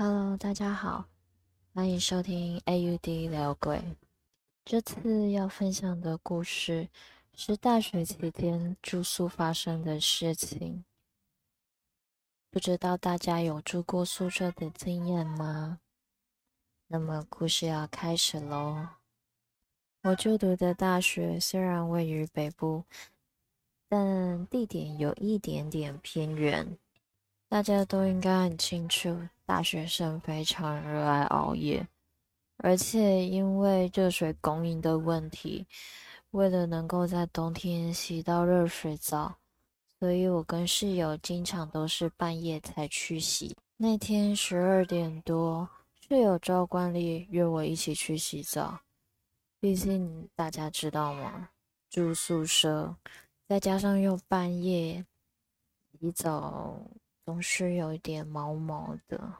Hello，大家好，欢迎收听 AUD 聊鬼。这次要分享的故事是大学期间住宿发生的事情。不知道大家有住过宿舍的经验吗？那么故事要开始喽。我就读的大学虽然位于北部，但地点有一点点偏远。大家都应该很清楚，大学生非常热爱熬夜，而且因为热水供应的问题，为了能够在冬天洗到热水澡。所以我跟室友经常都是半夜才去洗。那天十二点多，室友照惯例约我一起去洗澡。毕竟大家知道吗？住宿舍，再加上又半夜洗澡，总是有一点毛毛的。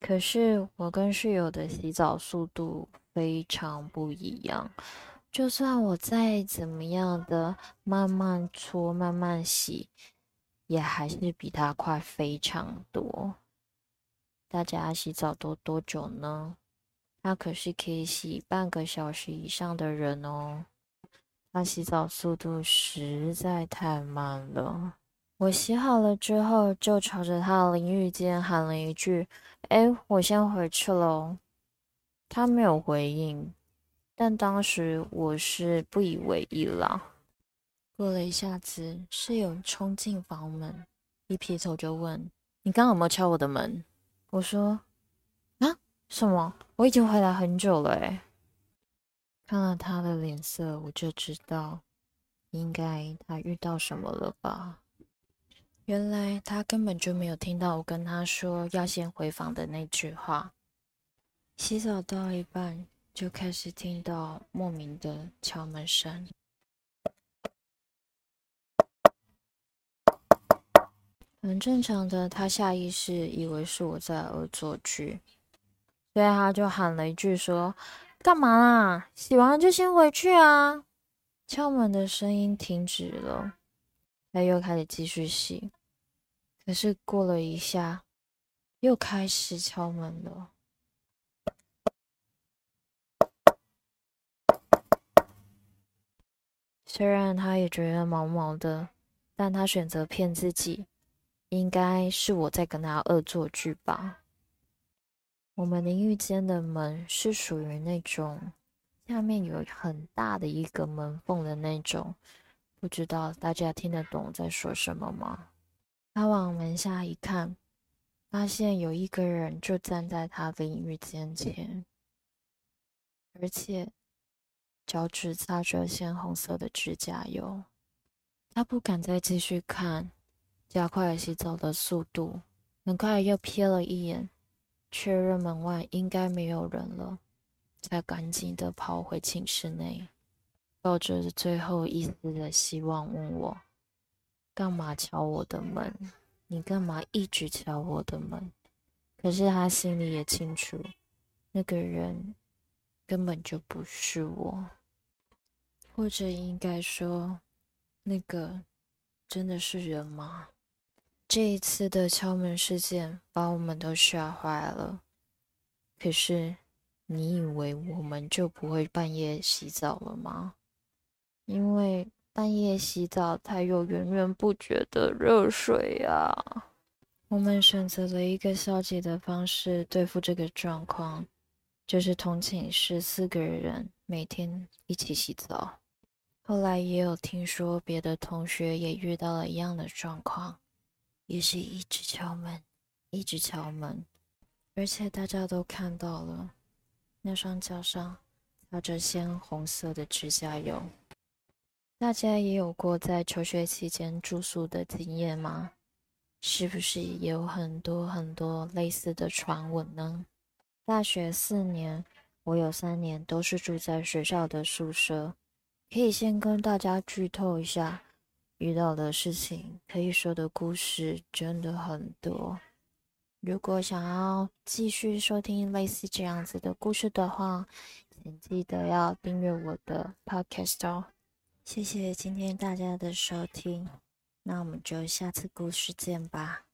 可是我跟室友的洗澡速度非常不一样。就算我再怎么样的慢慢搓、慢慢洗，也还是比他快非常多。大家洗澡都多久呢？他可是可以洗半个小时以上的人哦。他洗澡速度实在太慢了。我洗好了之后，就朝着他的淋浴间喊了一句：“哎，我先回去喽。”他没有回应。但当时我是不以为意了。过了一下子，室友冲进房门，一劈头就问：“你刚刚有没有敲我的门？”我说：“啊，什么？我已经回来很久了。”哎，看了他的脸色，我就知道，应该他遇到什么了吧？原来他根本就没有听到我跟他说要先回房的那句话。洗澡到一半。就开始听到莫名的敲门声，很正常的。他下意识以为是我在恶作剧，所以他就喊了一句说：“干嘛啦？洗完就先回去啊！”敲门的声音停止了，他又开始继续洗，可是过了一下，又开始敲门了。虽然他也觉得毛毛的，但他选择骗自己，应该是我在跟他恶作剧吧。我们淋浴间的门是属于那种下面有很大的一个门缝的那种，不知道大家听得懂在说什么吗？他往门下一看，发现有一个人就站在他淋浴间前，而且。脚趾擦着鲜红色的指甲油，他不敢再继续看，加快了洗澡的速度。很快又瞥了一眼，确认门外应该没有人了，才赶紧的跑回寝室内，抱着最后一丝的希望问我：“干嘛敲我的门？你干嘛一直敲我的门？”可是他心里也清楚，那个人。根本就不是我，或者应该说，那个真的是人吗？这一次的敲门事件把我们都吓坏了。可是，你以为我们就不会半夜洗澡了吗？因为半夜洗澡才有源源不绝的热水啊！我们选择了一个消极的方式对付这个状况。就是同寝室四个人每天一起洗澡。后来也有听说别的同学也遇到了一样的状况，也是一直敲门，一直敲门，而且大家都看到了那双脚上擦着鲜红色的指甲油。大家也有过在求学期间住宿的经验吗？是不是也有很多很多类似的传闻呢？大学四年，我有三年都是住在学校的宿舍。可以先跟大家剧透一下，遇到的事情可以说的故事真的很多。如果想要继续收听类似这样子的故事的话，请记得要订阅我的 podcast 哦。谢谢今天大家的收听，那我们就下次故事见吧。